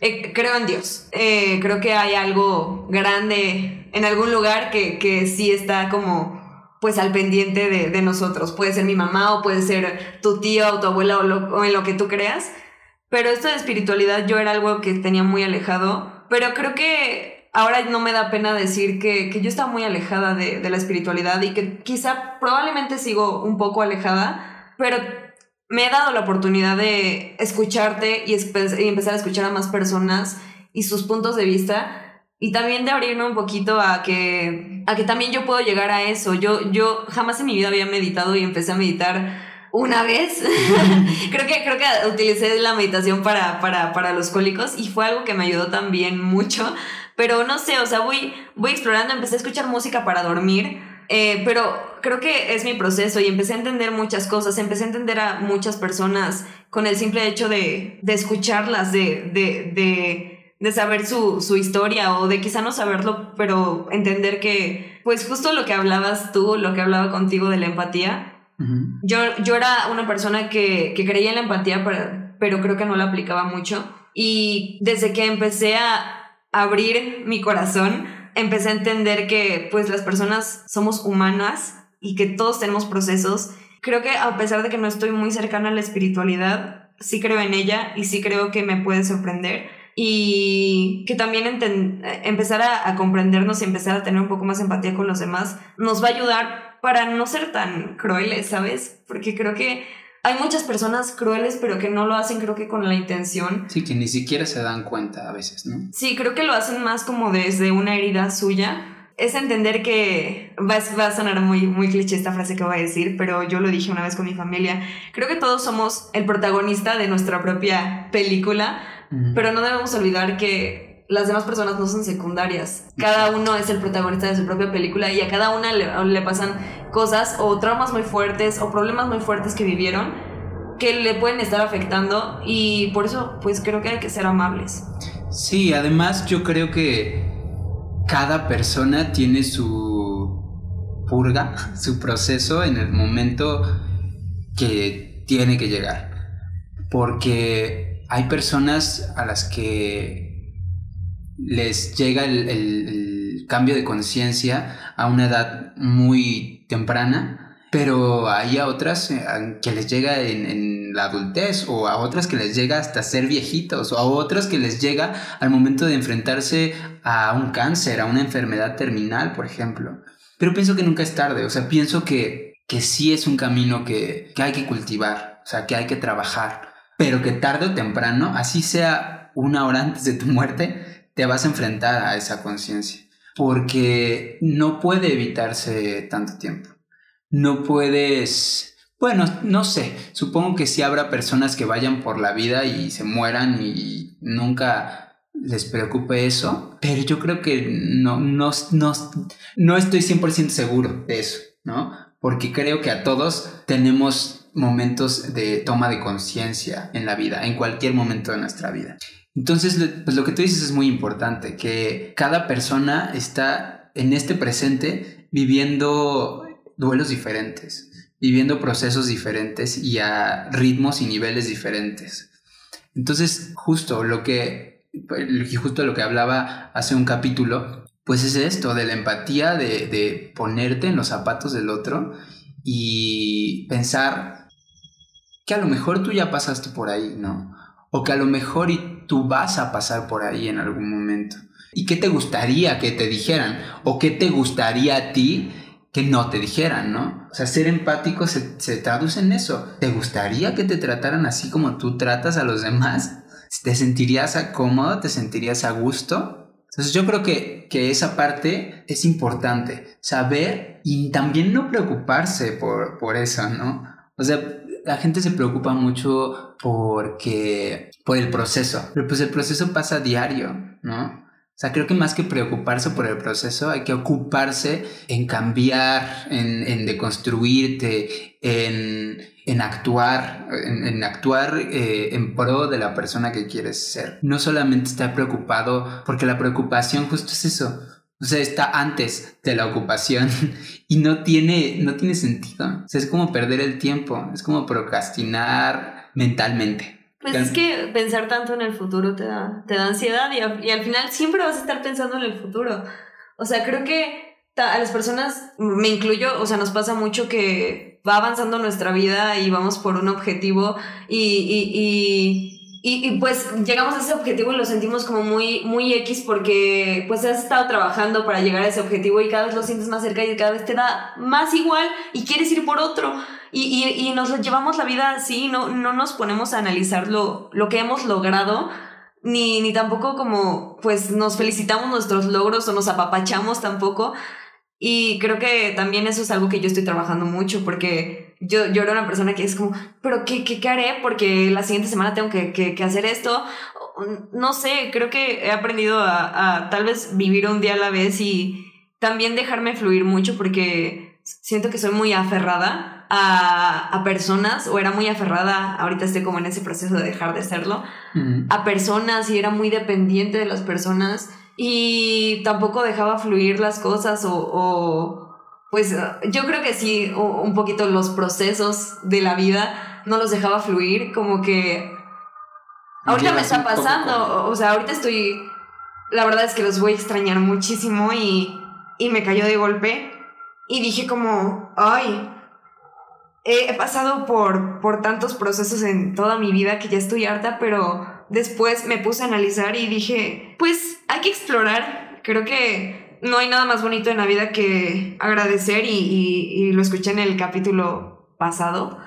Eh, creo en Dios. Eh, creo que hay algo grande en algún lugar que, que sí está como pues al pendiente de, nosotros. Puede ser mi mamá o puede ser tu tío o tu abuela o, en lo que tú creas. Pero esto de espiritualidad yo era algo que tenía muy alejado. Pero creo que ahora no me da pena decir que, yo estaba muy alejada de, la espiritualidad y que quizá probablemente sigo un poco alejada. Pero me he dado la oportunidad de escucharte y, y empezar a escuchar a más personas y sus puntos de vista y también de abrirme un poquito a que, a que también yo puedo llegar a eso. Yo, yo jamás en mi vida había meditado y empecé a meditar una vez. creo, que, creo que utilicé la meditación para, para, para los cólicos y fue algo que me ayudó también mucho. Pero no sé, o sea, voy, voy explorando, empecé a escuchar música para dormir. Eh, pero creo que es mi proceso y empecé a entender muchas cosas, empecé a entender a muchas personas con el simple hecho de, de escucharlas, de, de, de de saber su, su, historia o de quizá no saberlo, pero entender que, pues justo lo que hablabas tú, lo que hablaba contigo de la empatía, yo, yo era una persona que, que creía en la empatía, pero, pero creo que no la aplicaba mucho. Y desde que empecé a abrir mi corazón, empecé a entender que pues las personas somos humanas y que todos tenemos procesos. Creo que a pesar de que no estoy muy cercana a la espiritualidad, sí creo en ella y sí creo que me puede sorprender y que también empezar a, comprendernos y empezar a tener un poco más empatía con los demás nos va a ayudar para no ser tan crueles, ¿sabes? Porque creo que hay muchas personas crueles, pero que no lo hacen creo que con la intención. Sí, que ni siquiera se dan cuenta a veces, ¿no? Sí, creo que lo hacen más como desde una herida suya es entender que va, va, a sonar muy, muy cliché esta frase que voy a decir, pero yo lo dije una vez con mi familia. Creo que todos somos el protagonista de nuestra propia película pero no debemos olvidar que las demás personas no son secundarias. Cada uno es el protagonista de su propia película y a cada una le, pasan cosas o traumas muy fuertes o problemas muy fuertes que vivieron que le pueden estar afectando y por eso pues creo que hay que ser amables. Sí, además yo creo que cada persona tiene su purga, su proceso en el momento que tiene que llegar. Porque hay personas a las que les llega el, cambio de conciencia a una edad muy temprana, pero hay a otras eh, que les llega en, la adultez o a otras que les llega hasta ser viejitos o a otras que les llega al momento de enfrentarse a un cáncer, a una enfermedad terminal, por ejemplo. Pero pienso que nunca es tarde, o sea, pienso que, que sí es un camino que, que hay que cultivar, o sea, que hay que trabajar pero que tarde o temprano, así sea una hora antes de tu muerte, te vas a enfrentar a esa conciencia. Porque no puede evitarse tanto tiempo. No puedes, bueno, no sé, supongo que sí habrá personas que vayan por la vida y se mueran y nunca les preocupe eso, pero yo creo que no, no, no, no estoy 100% seguro de eso, ¿no? Porque creo que a todos tenemos momentos de toma de conciencia en la vida, en cualquier momento de nuestra vida. Entonces, pues lo que tú dices es muy importante, que cada persona está en este presente viviendo duelos diferentes, viviendo procesos diferentes y a ritmos y niveles diferentes. Entonces, justo lo que, justo lo que hablaba hace un capítulo, pues es esto, de la empatía, de, de ponerte en los zapatos del otro y pensar que a lo mejor tú ya pasaste por ahí, ¿no? O que a lo mejor y tú vas a pasar por ahí en algún momento. ¿Y qué te gustaría que te dijeran? ¿O qué te gustaría a ti que no te dijeran, ¿no? O sea, ser empático se, se traduce en eso. ¿Te gustaría que te trataran así como tú tratas a los demás? ¿Te sentirías cómodo? ¿Te sentirías a gusto? Entonces yo creo que, que, esa parte es importante, saber y también no preocuparse por, por eso, ¿no? O sea, la gente se preocupa mucho porque, por el proceso, pero pues el proceso pasa diario, ¿no? O sea, creo que más que preocuparse por el proceso, hay que ocuparse en cambiar, en, en deconstruirte, en, en actuar, en, actuar eh, en pro de la persona que quieres ser. No solamente estar preocupado, porque la preocupación justo es eso. O sea, está antes de la ocupación y no tiene, no tiene sentido. O sea, es como perder el tiempo, es como procrastinar mentalmente. Pues es que pensar tanto en el futuro te da, te da ansiedad y, al final siempre vas a estar pensando en el futuro. O sea, creo que a las personas, me incluyo, o sea, nos pasa mucho que va avanzando nuestra vida y vamos por un objetivo y, y, pues llegamos a ese objetivo y lo sentimos como muy, muy X porque pues has estado trabajando para llegar a ese objetivo y cada vez lo sientes más cerca y cada vez te da más igual y quieres ir por otro. Y, y, y nos llevamos la vida así, no, no nos ponemos a analizar lo, lo que hemos logrado, ni, ni tampoco como, pues nos felicitamos nuestros logros o nos apapachamos tampoco. Y creo que también eso es algo que yo estoy trabajando mucho porque yo, yo era una persona que es como, pero ¿qué, qué, qué haré? Porque la siguiente semana tengo que, que, que, hacer esto. No sé, creo que he aprendido a, a tal vez vivir un día a la vez y también dejarme fluir mucho porque siento que soy muy aferrada a, a, personas, o era muy aferrada, ahorita estoy como en ese proceso de dejar de serlo, mm. a personas y era muy dependiente de las personas y tampoco dejaba fluir las cosas o, o pues yo creo que sí, un poquito los procesos de la vida no los dejaba fluir, como que ahorita me está pasando, o sea, ahorita estoy, la verdad es que los voy a extrañar muchísimo y, y me cayó de golpe y dije como, ay, he pasado por, por tantos procesos en toda mi vida que ya estoy harta, pero después me puse a analizar y dije, pues hay que explorar. Creo que no hay nada más bonito en la vida que agradecer y, y, y lo escuché en el capítulo pasado,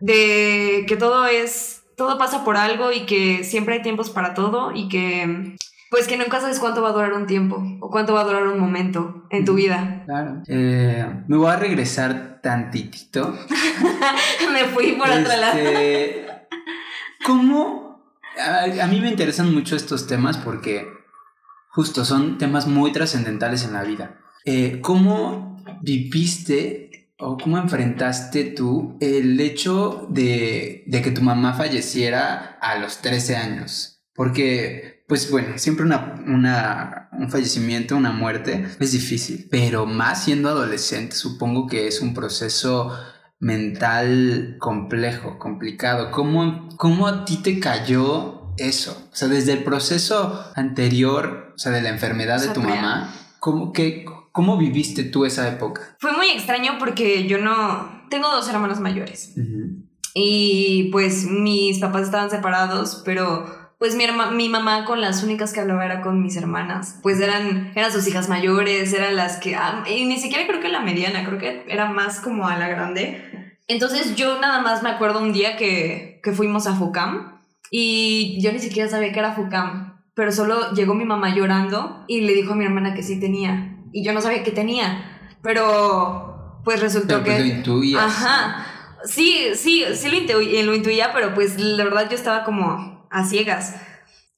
de que todo es, todo pasa por algo y que siempre hay tiempos para todo y que pues que nunca sabes cuánto va a durar un tiempo o cuánto va a durar un momento en tu vida. Claro. Eh, me voy a regresar tantitito. me fui por otro lado. Este, ¿Cómo? A, mí me interesan mucho estos temas porque justo son temas muy trascendentales en la vida. Eh, ¿Cómo viviste o cómo enfrentaste tú el hecho de, que tu mamá falleciera a los 13 años? Porque pues bueno, siempre una, un fallecimiento, una muerte es difícil, pero más siendo adolescente supongo que es un proceso mental complejo, complicado. ¿Cómo, cómo a ti te cayó eso? O sea, desde el proceso anterior, o sea, de la enfermedad de tu mamá, ¿cómo, que, ¿cómo viviste tú esa época? Fue muy extraño porque yo no... Tengo dos hermanos mayores. Uh -huh. Y pues mis papás estaban separados, pero pues mi, mi mamá con las únicas que hablaba era con mis hermanas. Pues eran, eran sus hijas mayores, eran las que... Ah, y ni siquiera creo que la mediana, creo que era más como a la grande. Entonces yo nada más me acuerdo un día que, que fuimos a FUCAM y yo ni siquiera sabía que era FUCAM, pero solo llegó mi mamá llorando y le dijo a mi hermana que sí tenía. Y yo no sabía que tenía, pero pues resultó pero, pues, que... Lo intuías. Ajá. Sí, sí, sí lo, intu lo intuía, pero pues la verdad yo estaba como a ciegas.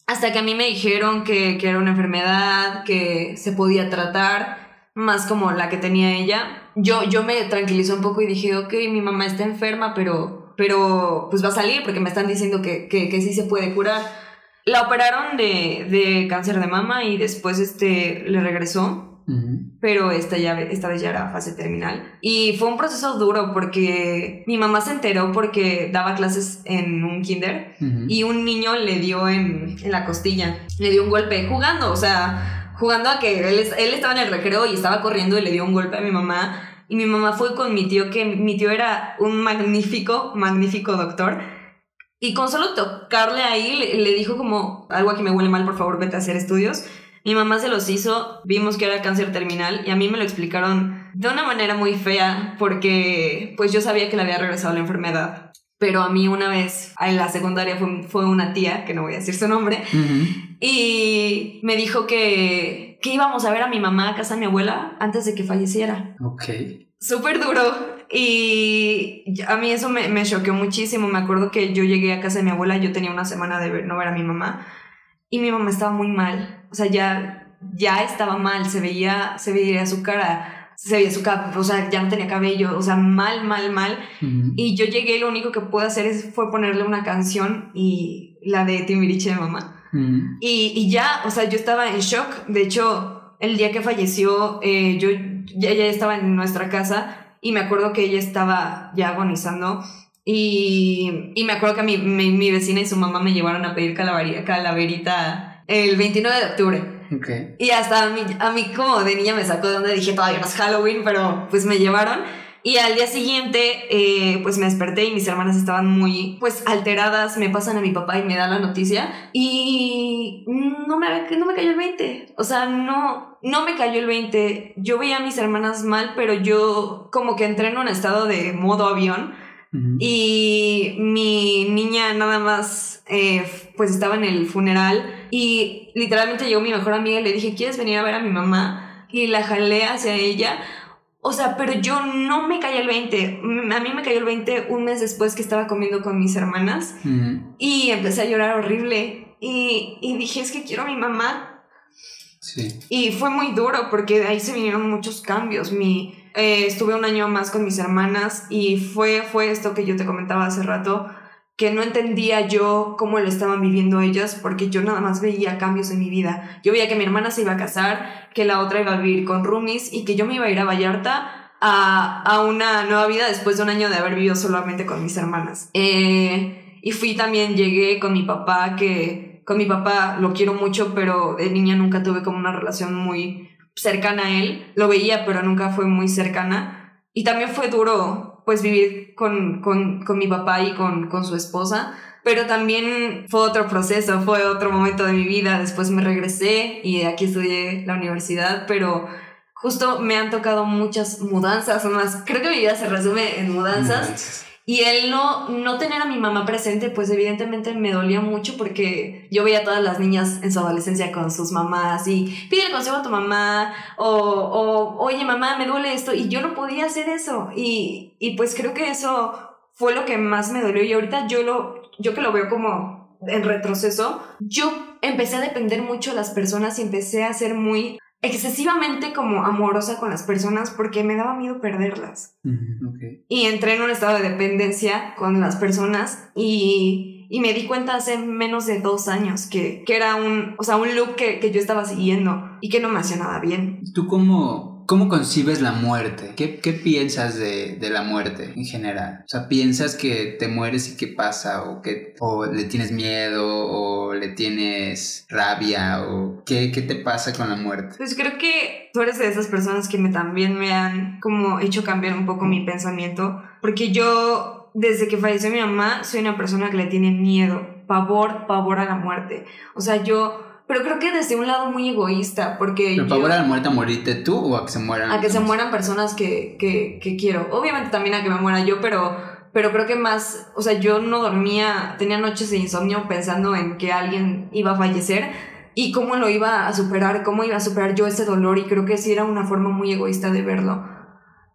Hasta que a mí me dijeron que, que, era una enfermedad, que se podía tratar, más como la que tenía ella. Yo, yo me tranquilizó un poco y dije, ok, mi mamá está enferma, pero, pero pues va a salir porque me están diciendo que, que, que sí se puede curar. La operaron de, de, cáncer de mama y después este, le regresó. pero esta, ya, esta vez ya era fase terminal. Y fue un proceso duro porque mi mamá se enteró porque daba clases en un kinder y un niño le dio en, en, la costilla, le dio un golpe jugando, o sea, jugando a que él, él estaba en el recreo y estaba corriendo y le dio un golpe a mi mamá. Y mi mamá fue con mi tío, que mi tío era un magnífico, magnífico doctor. Y con solo tocarle ahí, le, le dijo como, algo aquí me huele mal, por favor, vete a hacer estudios. Mi mamá se los hizo, vimos que era cáncer terminal y a mí me lo explicaron de una manera muy fea porque pues yo sabía que le había regresado la enfermedad. Pero a mí una vez en la secundaria fue, una tía, que no voy a decir su nombre, y me dijo que, que íbamos a ver a mi mamá a casa de mi abuela antes de que falleciera. Ok. Súper duro. Y a mí eso me, me choqueó muchísimo. Me acuerdo que yo llegué a casa de mi abuela, yo tenía una semana de no ver a mi mamá y mi mamá estaba muy mal, o sea, ya, ya estaba mal, se veía, se veía su cara, se veía su cara, o sea, ya no tenía cabello, o sea, mal, mal, mal. Y yo llegué, lo único que pude hacer es, fue ponerle una canción y la de Timbiriche de mamá. y, y, ya, o sea, yo estaba en shock. De hecho, el día que falleció, eh, yo ya, ya estaba en nuestra casa y me acuerdo que ella estaba ya agonizando y, y me acuerdo que mi, mi, vecina y su mamá me llevaron a pedir calaverita el 29 de octubre. Okay. Y hasta a mí, a mí como de niña me sacó de donde dije todavía no es Halloween, pero pues me llevaron. Y al día siguiente, eh, pues me desperté y mis hermanas estaban muy, pues, alteradas. Me pasan a mi papá y me da la noticia. Y no me, no me cayó el 20. O sea, no, no me cayó el 20. Yo veía a mis hermanas mal, pero yo como que entré en un estado de modo avión y mi niña nada más, eh, pues estaba en el funeral y literalmente llegó mi mejor amiga y le dije, ¿quieres venir a ver a mi mamá? Y la jalé hacia ella. O sea, pero yo no me caí el 20. A mí me cayó el 20 un mes después que estaba comiendo con mis hermanas y empecé a llorar horrible. Y, y dije, es que quiero a mi mamá. Y fue muy duro porque de ahí se vinieron muchos cambios. Mi, eh, estuve un año más con mis hermanas y fue, fue esto que yo te comentaba hace rato, que no entendía yo cómo lo estaban viviendo ellas porque yo nada más veía cambios en mi vida. Yo veía que mi hermana se iba a casar, que la otra iba a vivir con roomies y que yo me iba a ir a Vallarta a, a una nueva vida después de un año de haber vivido solamente con mis hermanas. Eh, y fui también, llegué con mi papá, que con mi papá lo quiero mucho, pero de niña nunca tuve como una relación muy cercana a él, lo veía, pero nunca fue muy cercana. Y también fue duro, pues, vivir con, con, con mi papá y con, con su esposa, pero también fue otro proceso, fue otro momento de mi vida. Después me regresé y aquí estudié la universidad, pero justo me han tocado muchas mudanzas, más, creo que mi vida se resume en mudanzas. Y él no, no tener a mi mamá presente, pues evidentemente me dolía mucho porque yo veía a todas las niñas en su adolescencia con sus mamás y pide el consejo a tu mamá o, o oye mamá, me duele esto y yo no podía hacer eso. Y, y pues creo que eso fue lo que más me dolió y ahorita yo lo, yo que lo veo como en retroceso, yo empecé a depender mucho de las personas y empecé a ser muy excesivamente como amorosa con las personas porque me daba miedo perderlas. Y entré en un estado de dependencia con las personas y, y, me di cuenta hace menos de dos años que, que era un, o sea, un look que, que, yo estaba siguiendo y que no me hacía nada bien. ¿Tú cómo, ¿Cómo concibes la muerte? ¿Qué, qué piensas de, de, la muerte en general? O sea, ¿piensas que te mueres y qué pasa? ¿O, que, o le tienes miedo? ¿O le tienes rabia? ¿O qué, qué te pasa con la muerte? Pues creo que tú eres de esas personas que me, también me han como hecho cambiar un poco mi pensamiento. Porque yo, desde que falleció mi mamá, soy una persona que le tiene miedo, pavor, pavor a la muerte. O sea, yo pero creo que desde un lado muy egoísta, porque... ¿Pero favor a la muerte a morirte tú o a que se mueran? A que se mueran personas que, que, que, quiero. Obviamente también a que me muera yo, pero, pero creo que más, o sea, yo no dormía, tenía noches de insomnio pensando en que alguien iba a fallecer y cómo lo iba a superar, cómo iba a superar yo ese dolor y creo que sí era una forma muy egoísta de verlo.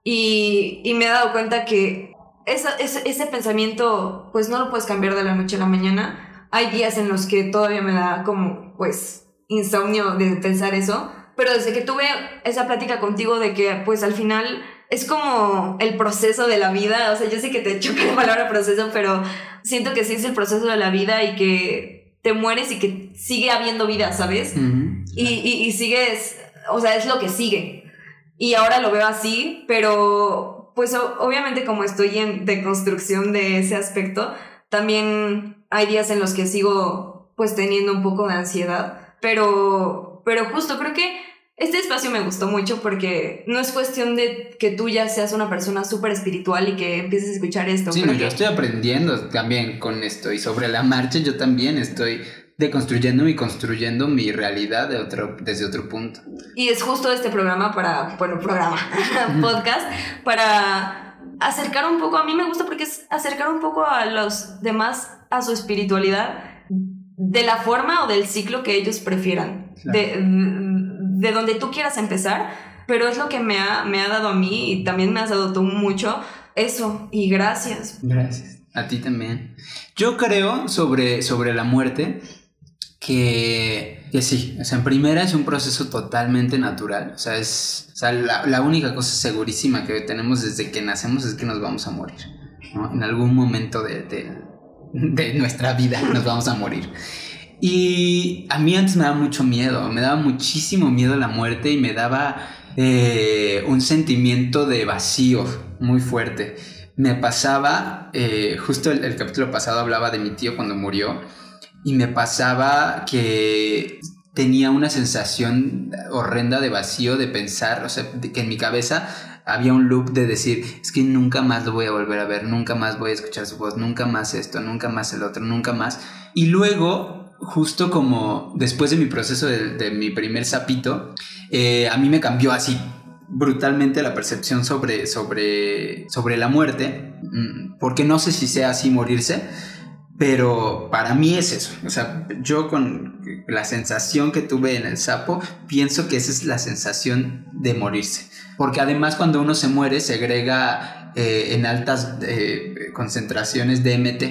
Y, y me he dado cuenta que esa, ese, ese pensamiento pues no lo puedes cambiar de la noche a la mañana hay días en los que todavía me da como, pues, insomnio de pensar eso. Pero desde que tuve esa plática contigo de que, pues, al final es como el proceso de la vida. O sea, yo sé que te choca la palabra proceso, pero siento que sí es el proceso de la vida y que te mueres y que sigue habiendo vida, ¿sabes? y, y, y, sigues, o sea, es lo que sigue. Y ahora lo veo así, pero pues obviamente como estoy en deconstrucción de ese aspecto, también hay días en los que sigo pues teniendo un poco de ansiedad, pero, pero justo creo que este espacio me gustó mucho porque no es cuestión de que tú ya seas una persona súper espiritual y que empieces a escuchar esto. Sí, yo estoy aprendiendo también con esto y sobre la marcha yo también estoy deconstruyendo y construyendo mi realidad de otro, desde otro punto. Y es justo este programa para, bueno, programa, podcast, para acercar un poco, a mí me gusta porque es acercar un poco a los demás a su espiritualidad de la forma o del ciclo que ellos prefieran. De, de donde tú quieras empezar, pero es lo que me ha, me ha dado a mí y también me has dado tú mucho eso y gracias. Gracias. A ti también. Yo creo sobre, sobre la muerte que, que sí, o sea, en primera es un proceso totalmente natural, o sea, es o sea, la, la, única cosa segurísima que tenemos desde que nacemos es que nos vamos a morir, ¿no? En algún momento de, de, de nuestra vida nos vamos a morir. Y a mí antes me daba mucho miedo, me daba muchísimo miedo la muerte y me daba eh, un sentimiento de vacío muy fuerte. Me pasaba, eh, justo el, capítulo pasado hablaba de mi tío cuando murió, y me pasaba que tenía una sensación horrenda de vacío, de pensar, o sea, que en mi cabeza había un loop de decir, es que nunca más lo voy a volver a ver, nunca más voy a escuchar su voz, nunca más esto, nunca más el otro, nunca más. Y luego justo como después de mi proceso de, mi primer sapito, eh, a mí me cambió así brutalmente la percepción sobre, sobre, sobre la muerte, mm, porque no sé si sea así morirse, pero para mí es eso. O sea, yo con la sensación que tuve en el sapo, pienso que esa es la sensación de morirse. Porque además cuando uno se muere, segrega eh, en altas eh, concentraciones de MT,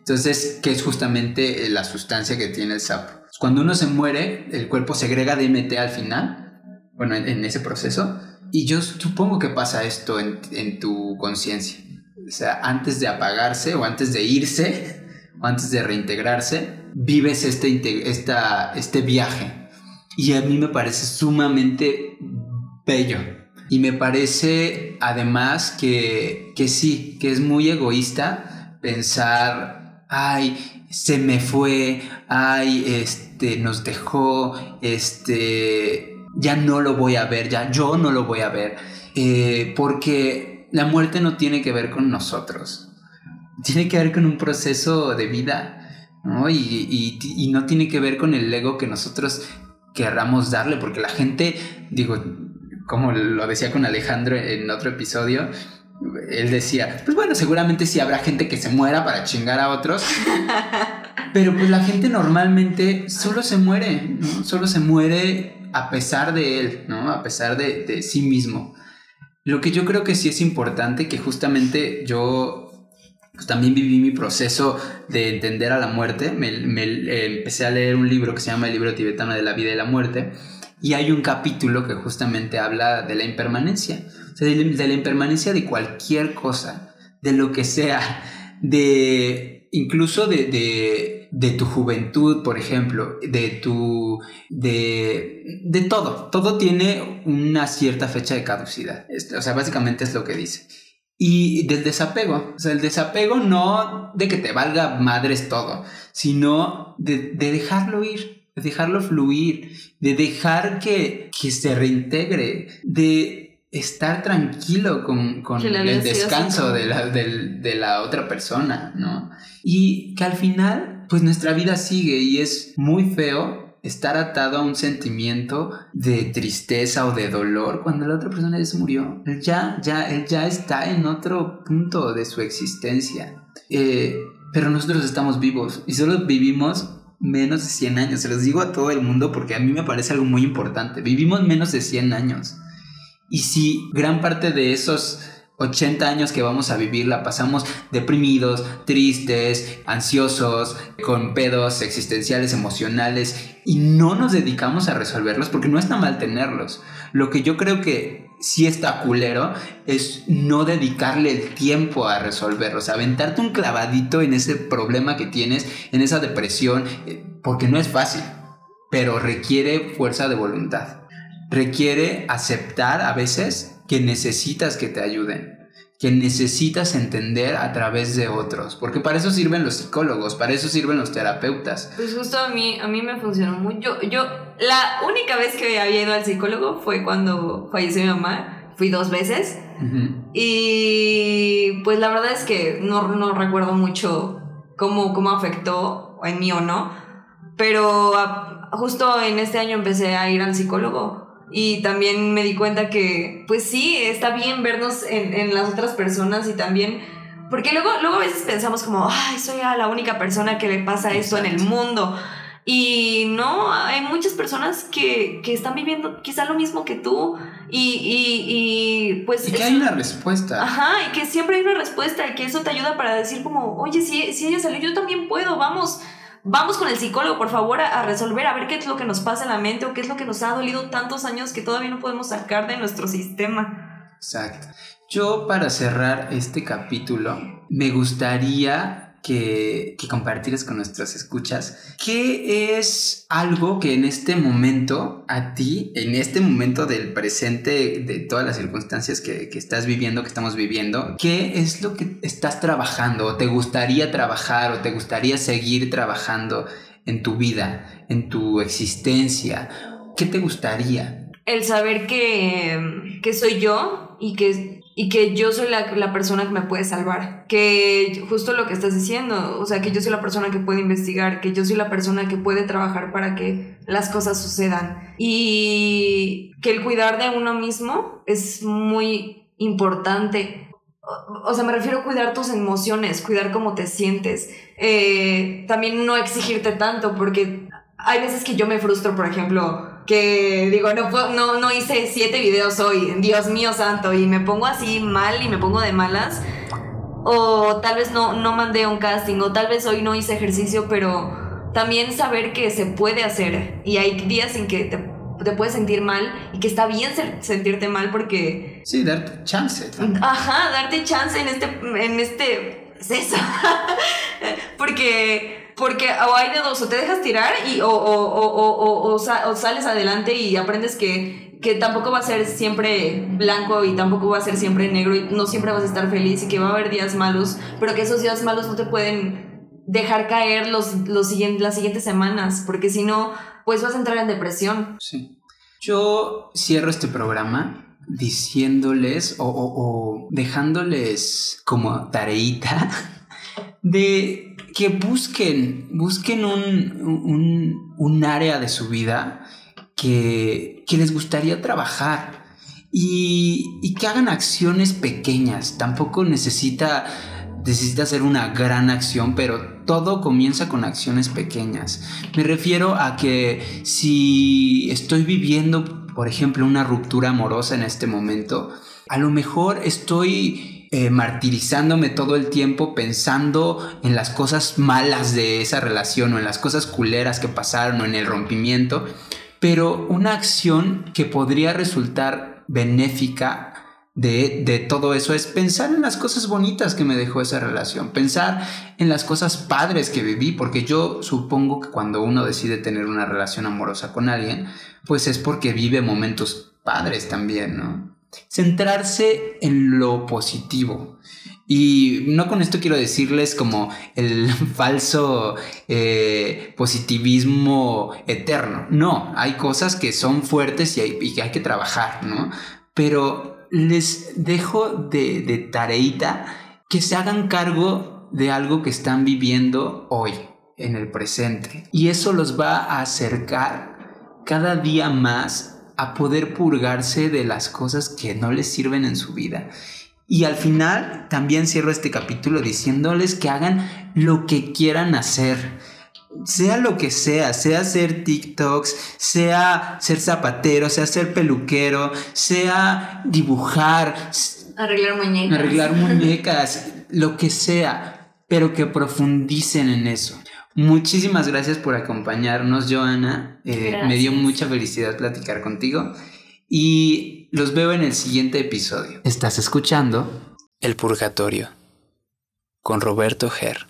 entonces, ¿qué es justamente eh, la sustancia que tiene el sapo? Cuando uno se muere, el cuerpo segrega DMT al final, bueno, en, ese proceso, y yo supongo que pasa esto en, tu conciencia. O sea, antes de apagarse o antes de irse antes de reintegrarse, vives este, este viaje. Y a mí me parece sumamente bello. Y me parece además que, que sí, que es muy egoísta pensar ay, se me fue, ay, este, nos dejó, este, ya no lo voy a ver, ya yo no lo voy a ver, eh, porque la muerte no tiene que ver con nosotros, tiene que ver con un proceso de vida, ¿no? Y, y no tiene que ver con el ego que nosotros querramos darle, porque la gente, digo, como lo decía con Alejandro en otro episodio, él decía, pues bueno, seguramente sí habrá gente que se muera para chingar a otros. Pero pues la gente normalmente solo se muere, ¿no? Solo se muere a pesar de él, ¿no? A pesar de, sí mismo. Lo que yo creo que sí es importante, que justamente yo también viví mi proceso de entender a la muerte. Me, eh, empecé a leer un libro que se llama El libro tibetano de la vida y la muerte. Y hay un capítulo que justamente habla de la impermanencia de, la impermanencia de cualquier cosa, de lo que sea, de incluso de, de, tu juventud, por ejemplo, de tu, de, de todo, todo tiene una cierta fecha de caducidad, o sea, básicamente es lo que dice. Y del desapego, o sea, el desapego no de que te valga madres todo, sino de, de dejarlo ir, de dejarlo fluir, de dejar que, que se reintegre, de estar tranquilo con, el descanso de la, de la, otra persona, ¿no? Y que al final, pues nuestra vida sigue y es muy feo estar atado a un sentimiento de tristeza o de dolor cuando la otra persona ya se murió. Él ya, ya, él ya está en otro punto de su existencia. Eh, pero nosotros estamos vivos y solo vivimos menos de 100 años. Se los digo a todo el mundo porque a mí me parece algo muy importante. Vivimos menos de 100 años. Y si gran parte de esos 80 años que vamos a vivir la pasamos deprimidos, tristes, ansiosos, con pedos existenciales, emocionales y no nos dedicamos a resolverlos porque no está mal tenerlos. Lo que yo creo que sí está culero es no dedicarle el tiempo a resolverlos, aventarte un clavadito en ese problema que tienes, en esa depresión, eh, porque no es fácil, pero requiere fuerza de voluntad requiere aceptar a veces que necesitas que te ayuden que necesitas entender a través de otros, porque para eso sirven los psicólogos, para eso sirven los terapeutas. Pues justo a mí, a mí me funcionó mucho. Yo, la única vez que había ido al psicólogo fue cuando falleció mi mamá, fui dos veces, y pues la verdad es que no, no recuerdo mucho cómo, cómo afectó en mí o no, pero justo en este año empecé a ir al psicólogo y también me di cuenta que, pues sí, está bien vernos en, las otras personas y también... Porque luego, luego a veces pensamos como, ay, soy la única persona que le pasa esto en el mundo. Y no, hay muchas personas que, están viviendo quizá lo mismo que tú y, y, pues... Y que hay una respuesta. Ajá, y que siempre hay una respuesta y que eso te ayuda para decir como, oye, si, si ella salió, yo también puedo, vamos, vamos con el psicólogo, por favor, a, resolver, a ver qué es lo que nos pasa en la mente o qué es lo que nos ha dolido tantos años que todavía no podemos sacar de nuestro sistema. Exacto. Yo para cerrar este capítulo, me gustaría que, compartires con nuestras escuchas. ¿Qué es algo que en este momento, a ti, en este momento del presente, de todas las circunstancias que, que estás viviendo, que estamos viviendo, qué es lo que estás trabajando o te gustaría trabajar o te gustaría seguir trabajando en tu vida, en tu existencia? ¿Qué te gustaría? El saber que, que soy yo y que y que yo soy la, la, persona que me puede salvar. Que justo lo que estás diciendo, o sea, que yo soy la persona que puede investigar, que yo soy la persona que puede trabajar para que las cosas sucedan. Y que el cuidar de uno mismo es muy importante. O, sea, me refiero a cuidar tus emociones, cuidar cómo te sientes. Eh, también no exigirte tanto, porque hay veces que yo me frustro, por ejemplo, que digo, no, no, no hice siete videos hoy, Dios mío santo, y me pongo así mal y me pongo de malas. O tal vez no, no mandé un casting, o tal vez hoy no hice ejercicio, pero también saber que se puede hacer. Y hay días en que te, te puedes sentir mal y que está bien sentirte mal porque... Sí, darte chance. Ajá, darte chance en este... En este eso. porque porque o hay de dos, o te dejas tirar y, o, o, o, sales adelante y aprendes que, que tampoco va a ser siempre blanco y tampoco va a ser siempre negro y no siempre vas a estar feliz y que va a haber días malos, pero que esos días malos no te pueden dejar caer los, los siguientes, las siguientes semanas, porque si no, pues vas a entrar en depresión. Sí. Yo cierro este programa diciéndoles o, o dejándoles como tareita de que busquen, busquen un, área de su vida que, les gustaría trabajar y, que hagan acciones pequeñas. Tampoco necesita, necesita hacer una gran acción, pero todo comienza con acciones pequeñas. Me refiero a que si estoy viviendo, por ejemplo, una ruptura amorosa en este momento, a lo mejor estoy eh, martirizándome todo el tiempo pensando en las cosas malas de esa relación o en las cosas culeras que pasaron o en el rompimiento, pero una acción que podría resultar benéfica de, de, todo eso es pensar en las cosas bonitas que me dejó esa relación, pensar en las cosas padres que viví, porque yo supongo que cuando uno decide tener una relación amorosa con alguien, pues es porque vive momentos padres también, ¿no? centrarse en lo positivo. Y no con esto quiero decirles como el falso eh, positivismo eterno. No, hay cosas que son fuertes y, hay, que hay que trabajar, ¿no? Pero les dejo de, de tareita que se hagan cargo de algo que están viviendo hoy, en el presente. Y eso los va a acercar cada día más a poder purgarse de las cosas que no les sirven en su vida. Y al final también cierro este capítulo diciéndoles que hagan lo que quieran hacer. Sea lo que sea, sea hacer TikToks, sea ser zapatero, sea ser peluquero, sea dibujar, arreglar muñecas. Arreglar muñecas, lo que sea, pero que profundicen en eso. Muchísimas gracias por acompañarnos, Joana. Eh, me dio mucha felicidad platicar contigo y los veo en el siguiente episodio. Estás escuchando El Purgatorio con Roberto Ger.